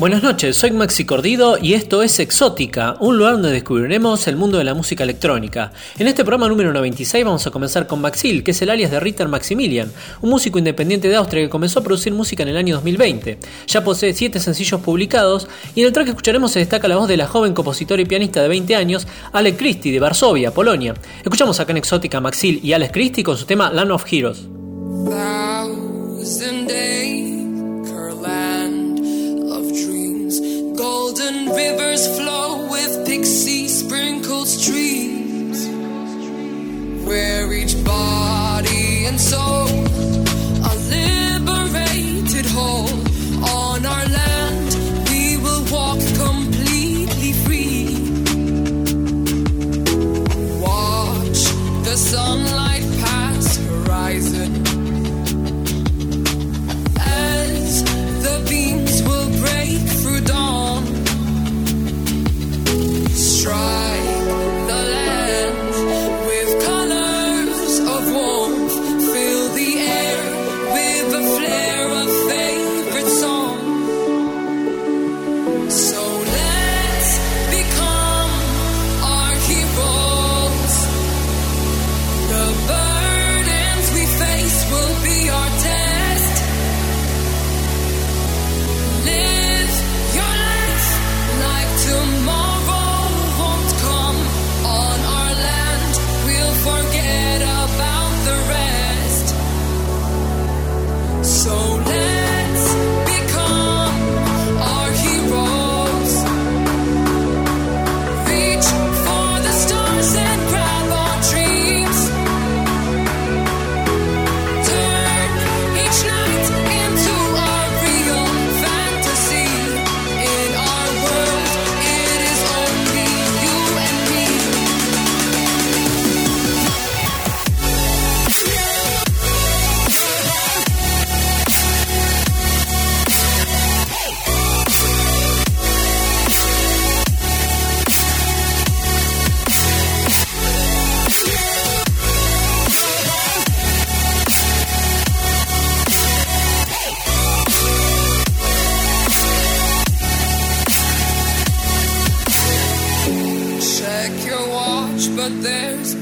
Buenas noches, soy Maxi Cordido y esto es Exótica, un lugar donde descubriremos el mundo de la música electrónica. En este programa número 96 vamos a comenzar con Maxil, que es el alias de Ritter Maximilian, un músico independiente de Austria que comenzó a producir música en el año 2020. Ya posee 7 sencillos publicados y en el track que escucharemos se destaca la voz de la joven compositora y pianista de 20 años, Alex Christie, de Varsovia, Polonia. Escuchamos acá en Exótica Maxil y Alex Christie con su tema Land of Heroes. Golden rivers flow with pixie sprinkled streams, where each body and soul are liberated whole. try. There's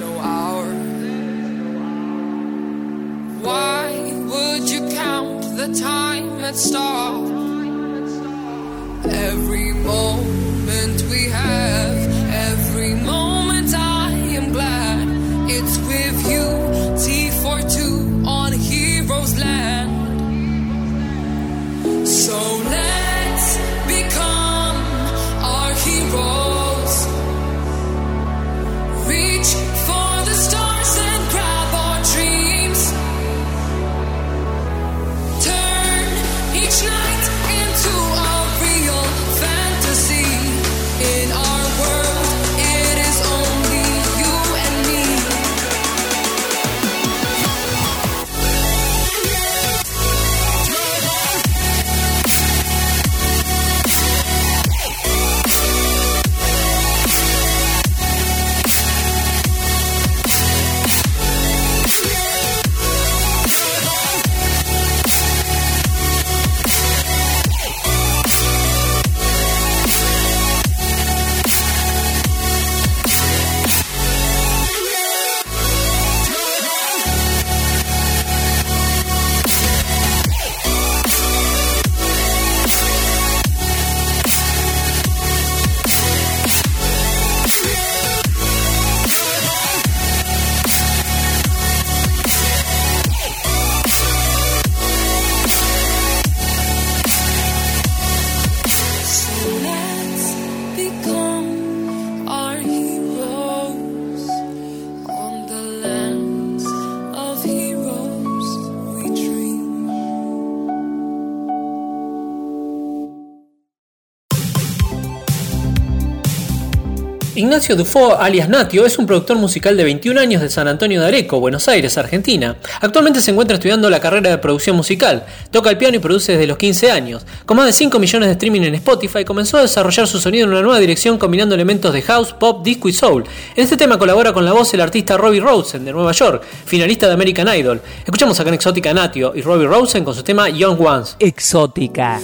Ignacio Dufo, alias Natio, es un productor musical de 21 años de San Antonio de Areco, Buenos Aires, Argentina. Actualmente se encuentra estudiando la carrera de producción musical. Toca el piano y produce desde los 15 años. Con más de 5 millones de streaming en Spotify, comenzó a desarrollar su sonido en una nueva dirección combinando elementos de house, pop, disco y soul. En este tema colabora con la voz el artista Robbie Rosen de Nueva York, finalista de American Idol. Escuchamos acá en Exótica Natio y Robbie Rosen con su tema Young Ones. Exótica.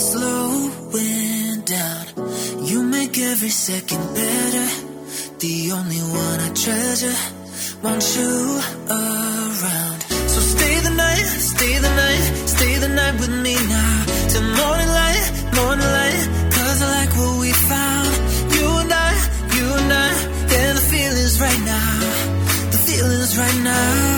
Slowing down. You make every second better. The only one I treasure. Want you around. So stay the night, stay the night, stay the night with me now. Till morning light, morning light. Cause I like what we found. You and I, you and I. Yeah, the feeling's right now. The feeling's right now.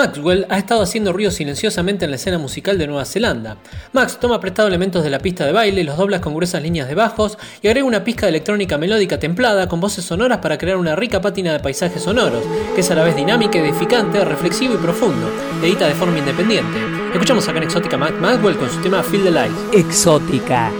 Maxwell ha estado haciendo ruido silenciosamente en la escena musical de Nueva Zelanda. Max toma prestado elementos de la pista de baile, los dobla con gruesas líneas de bajos y agrega una pizca de electrónica melódica templada con voces sonoras para crear una rica pátina de paisajes sonoros, que es a la vez dinámica, edificante, reflexivo y profundo. Edita de forma independiente. Escuchamos acá en Exótica Max Maxwell con su tema Feel the Light. Exótica.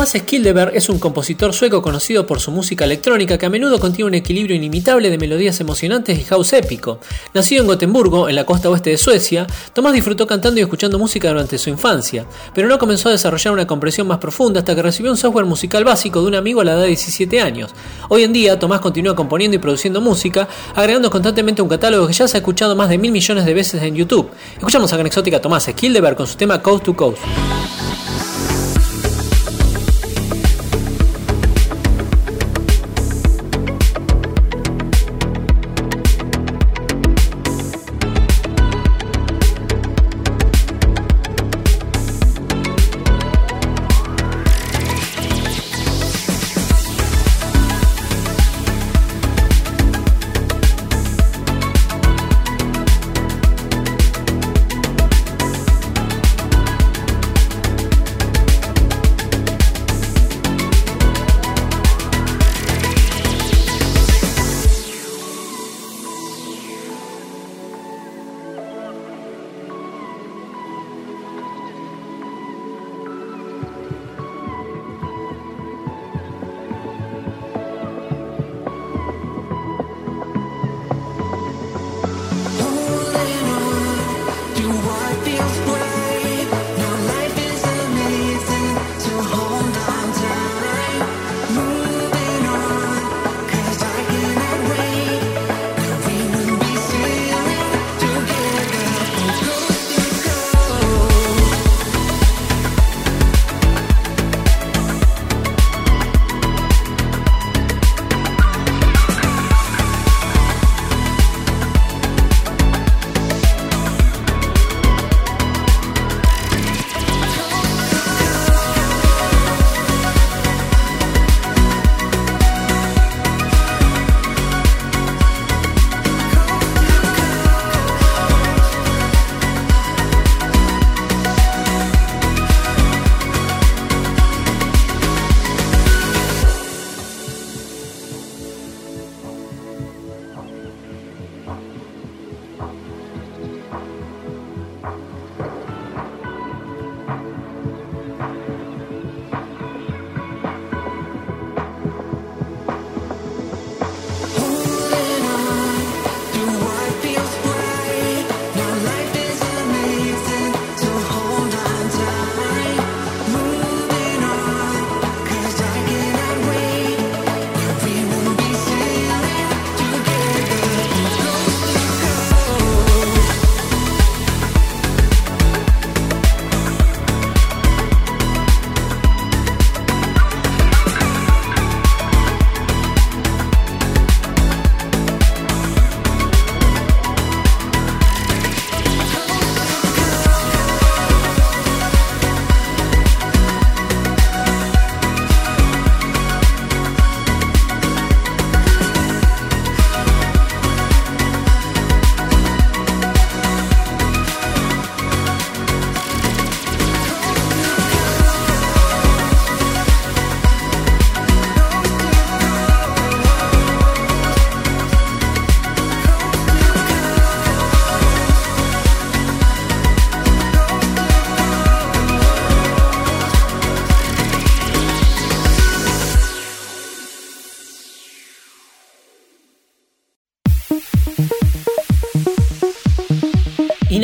Tomás Skildeberg es un compositor sueco conocido por su música electrónica que a menudo contiene un equilibrio inimitable de melodías emocionantes y house épico. Nacido en Gotemburgo, en la costa oeste de Suecia, Tomás disfrutó cantando y escuchando música durante su infancia, pero no comenzó a desarrollar una comprensión más profunda hasta que recibió un software musical básico de un amigo a la edad de 17 años. Hoy en día, Tomás continúa componiendo y produciendo música, agregando constantemente un catálogo que ya se ha escuchado más de mil millones de veces en YouTube. Escuchamos a Gran Exótica Tomás Skildeberg con su tema Coast to Coast.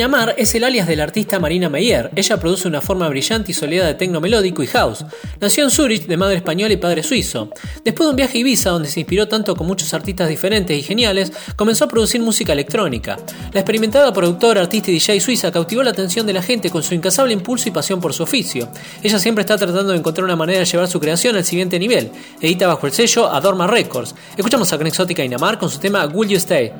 Inamar es el alias de la artista Marina Meyer. Ella produce una forma brillante y soleada de tecno melódico y house. Nació en Zurich de madre española y padre suizo. Después de un viaje a Ibiza donde se inspiró tanto con muchos artistas diferentes y geniales, comenzó a producir música electrónica. La experimentada productora, artista y DJ suiza cautivó la atención de la gente con su incansable impulso y pasión por su oficio. Ella siempre está tratando de encontrar una manera de llevar su creación al siguiente nivel. Edita bajo el sello Adorma Records. Escuchamos a Exótica Inamar con su tema Will You Stay.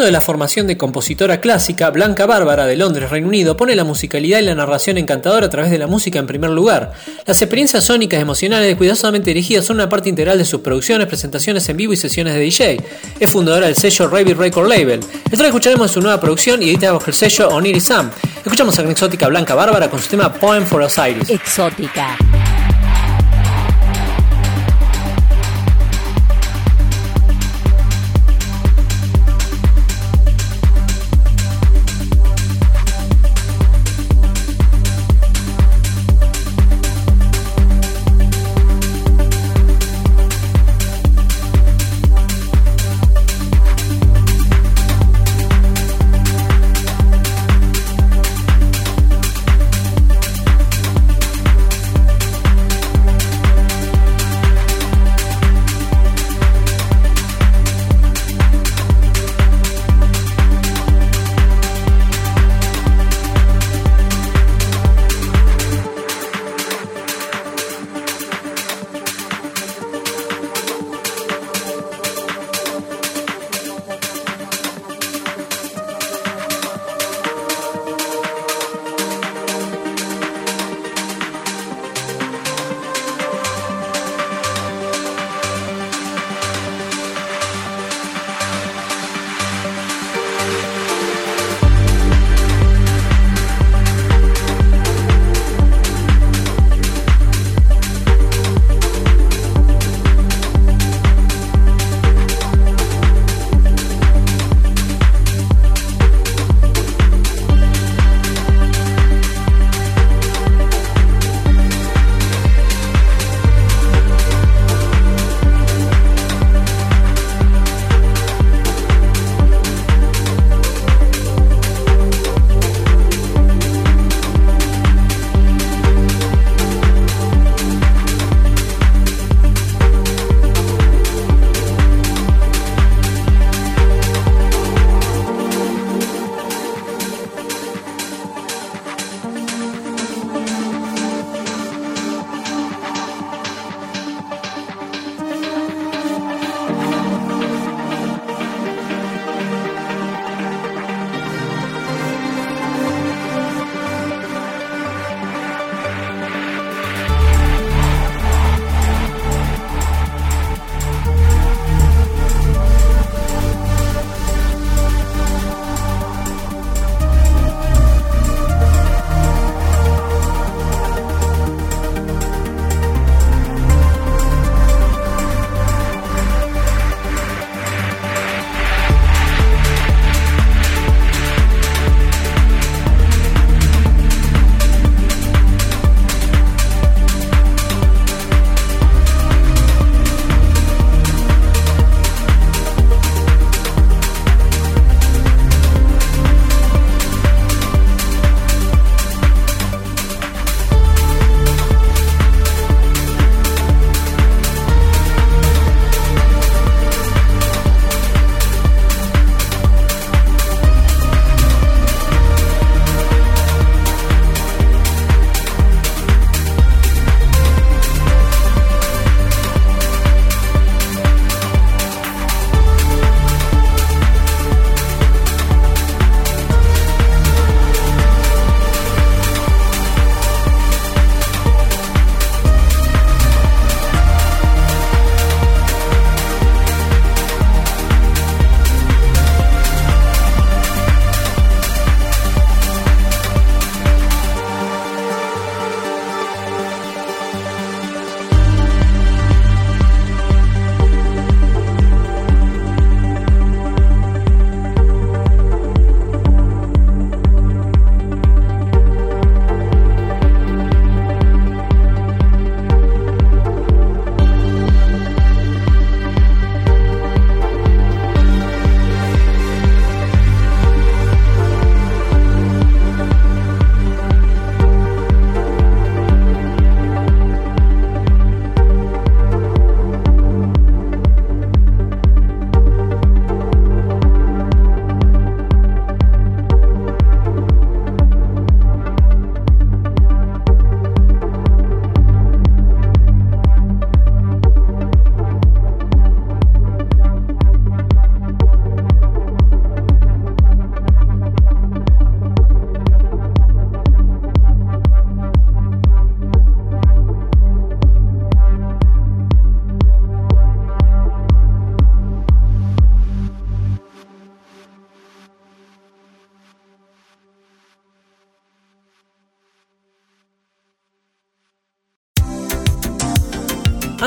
De la formación de compositora clásica, Blanca Bárbara de Londres, Reino Unido, pone la musicalidad y la narración encantadora a través de la música en primer lugar. Las experiencias sónicas emocionales cuidadosamente dirigidas son una parte integral de sus producciones, presentaciones en vivo y sesiones de DJ. Es fundadora del sello Rabbit Record Label. Esto lo escucharemos su nueva producción y edita bajo el sello Oniri Sam. Escuchamos a la exótica Blanca Bárbara con su tema Poem for Osiris. Exótica.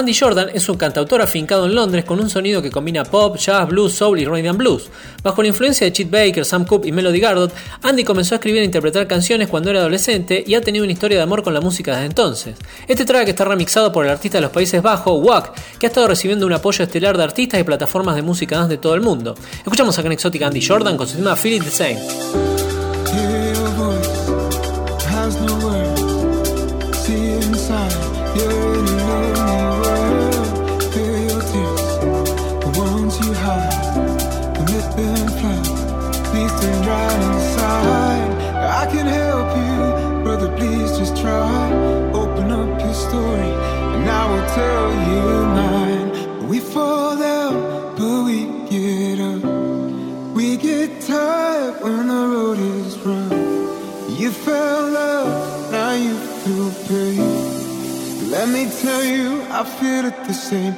Andy Jordan es un cantautor afincado en Londres con un sonido que combina pop, jazz, blues, soul y rhythm blues. Bajo la influencia de Chet Baker, Sam Cooke y Melody Gardot, Andy comenzó a escribir e interpretar canciones cuando era adolescente y ha tenido una historia de amor con la música desde entonces. Este track está remixado por el artista de los Países Bajos, Wack, que ha estado recibiendo un apoyo estelar de artistas y plataformas de música dance de todo el mundo. Escuchamos acá en Exótica Andy Jordan con su tema Feel The Same. Them. Please turn right inside. I can help you, brother. Please just try. Open up your story, and I will tell you mine. We fall down, but we get up. We get tired when the road is rough. You fell love, now you feel pain. Let me tell you, I feel it the same.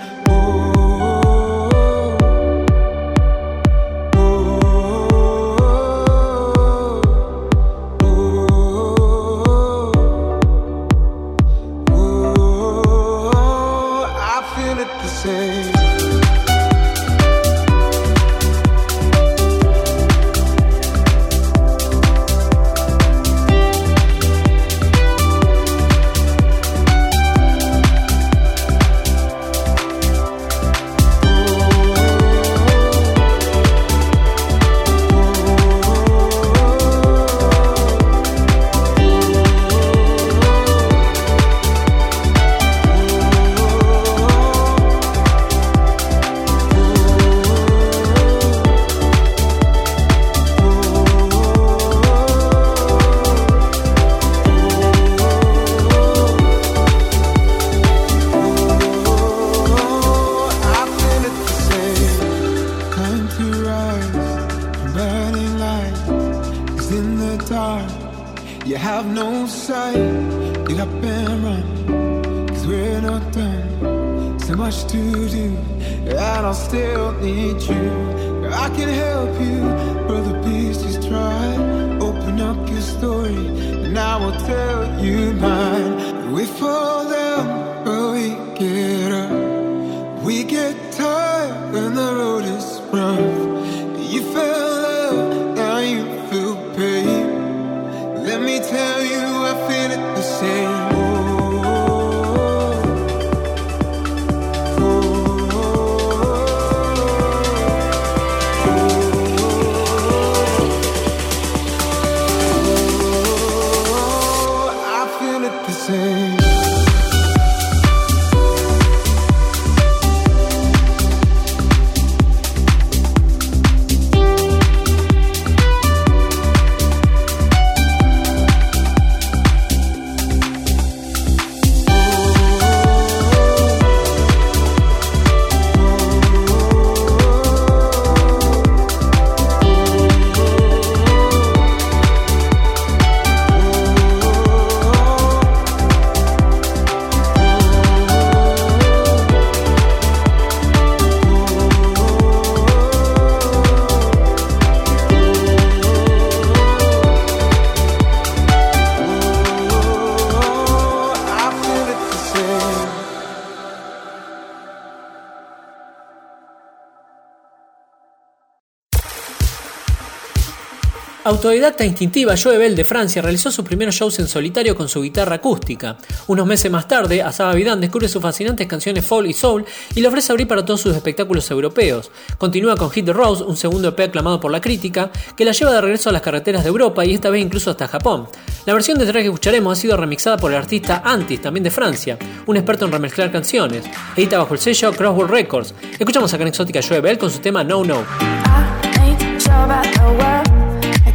Autodidacta instintiva, Joe Bell de Francia realizó sus primeros shows en solitario con su guitarra acústica. Unos meses más tarde, Asaba Vidán descubre sus fascinantes canciones folk y soul y le ofrece abrir para todos sus espectáculos europeos. Continúa con Hit the Rose, un segundo EP aclamado por la crítica, que la lleva de regreso a las carreteras de Europa y esta vez incluso hasta Japón. La versión de track que escucharemos ha sido remixada por el artista Antis, también de Francia, un experto en remezclar canciones. Edita bajo el sello Crossword Records. Escuchamos acá en Exótica Joe Bell con su tema No No.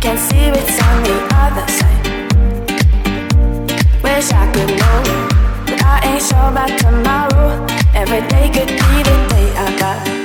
Can see what's on the other side. Wish I could know, but I ain't sure about tomorrow. Every day could be the day I die.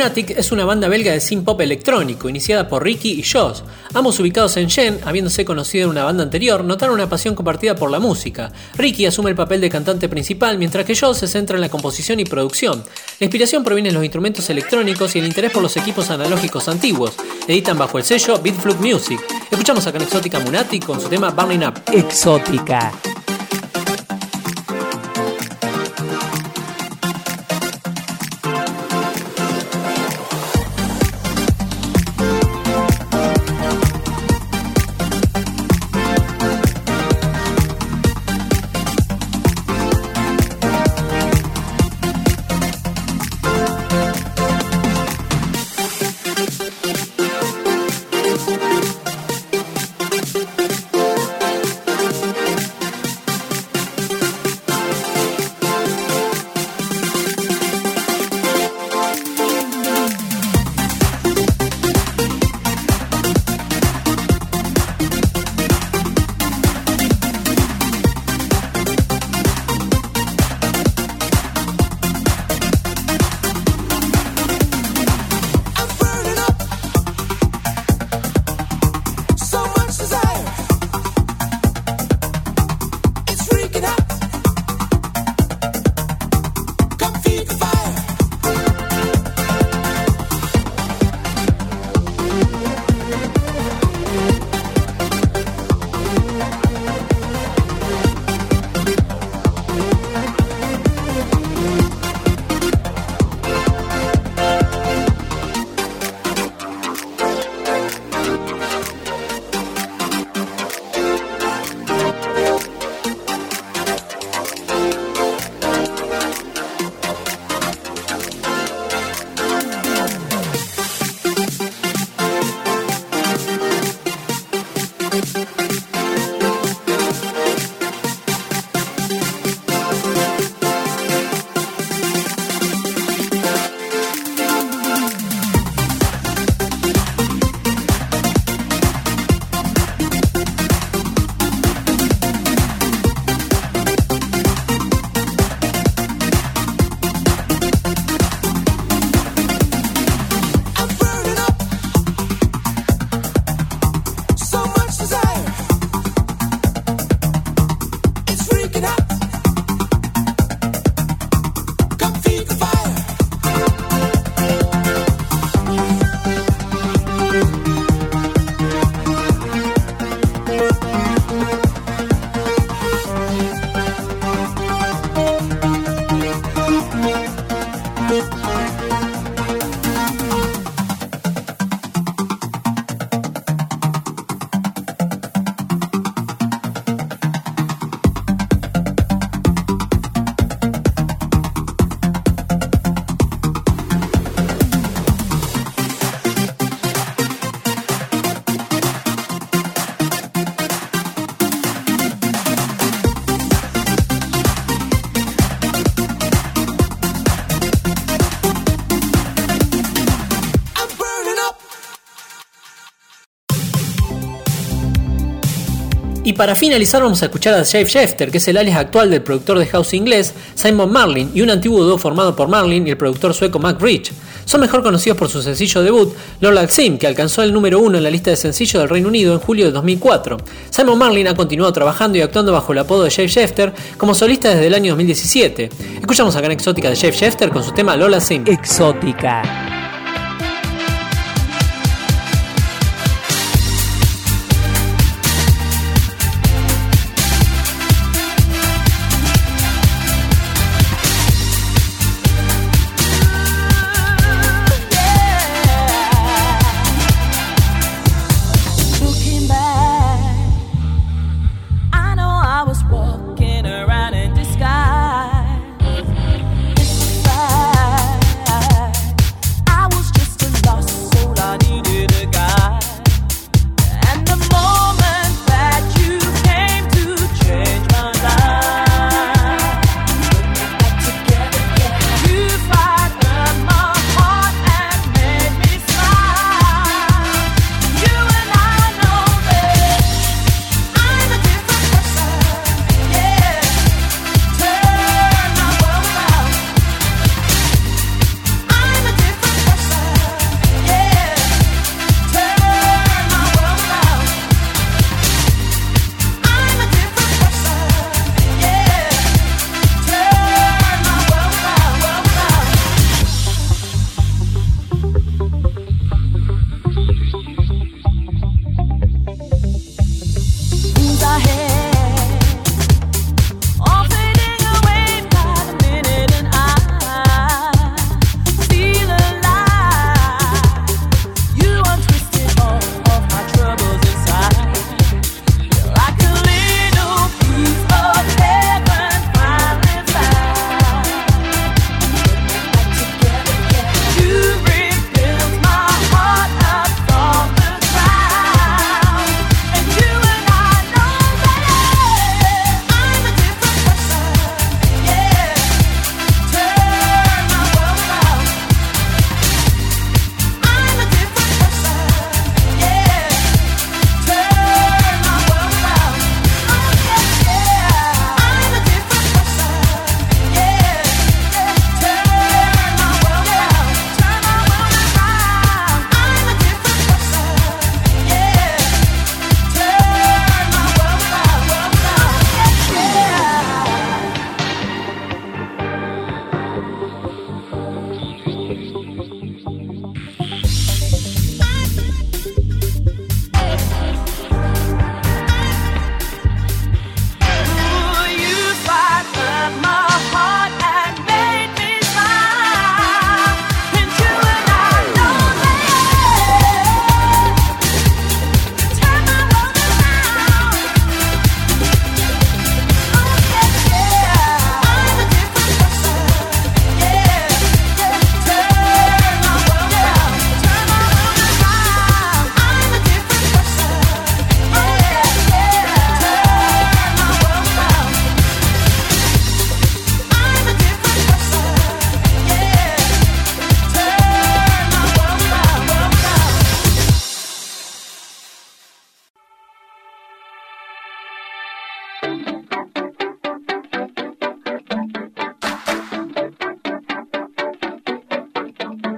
Munatic es una banda belga de synth pop electrónico, iniciada por Ricky y Joss. Ambos ubicados en Gen, habiéndose conocido en una banda anterior, notaron una pasión compartida por la música. Ricky asume el papel de cantante principal, mientras que Joss se centra en la composición y producción. La inspiración proviene de los instrumentos electrónicos y el interés por los equipos analógicos antiguos. Editan bajo el sello Beatflug Music. Escuchamos a Exótica Munatic con su tema Burning Up. Exótica. Para finalizar vamos a escuchar a Shave Shefter, que es el alias actual del productor de house inglés Simon Marlin y un antiguo dúo formado por Marlin y el productor sueco Mac Rich. Son mejor conocidos por su sencillo debut, Lola Sim, que alcanzó el número uno en la lista de sencillos del Reino Unido en julio de 2004. Simon Marlin ha continuado trabajando y actuando bajo el apodo de Shave Shefter como solista desde el año 2017. Escuchamos a Gran Exótica de Shave Shefter con su tema Lola Sim. Exótica.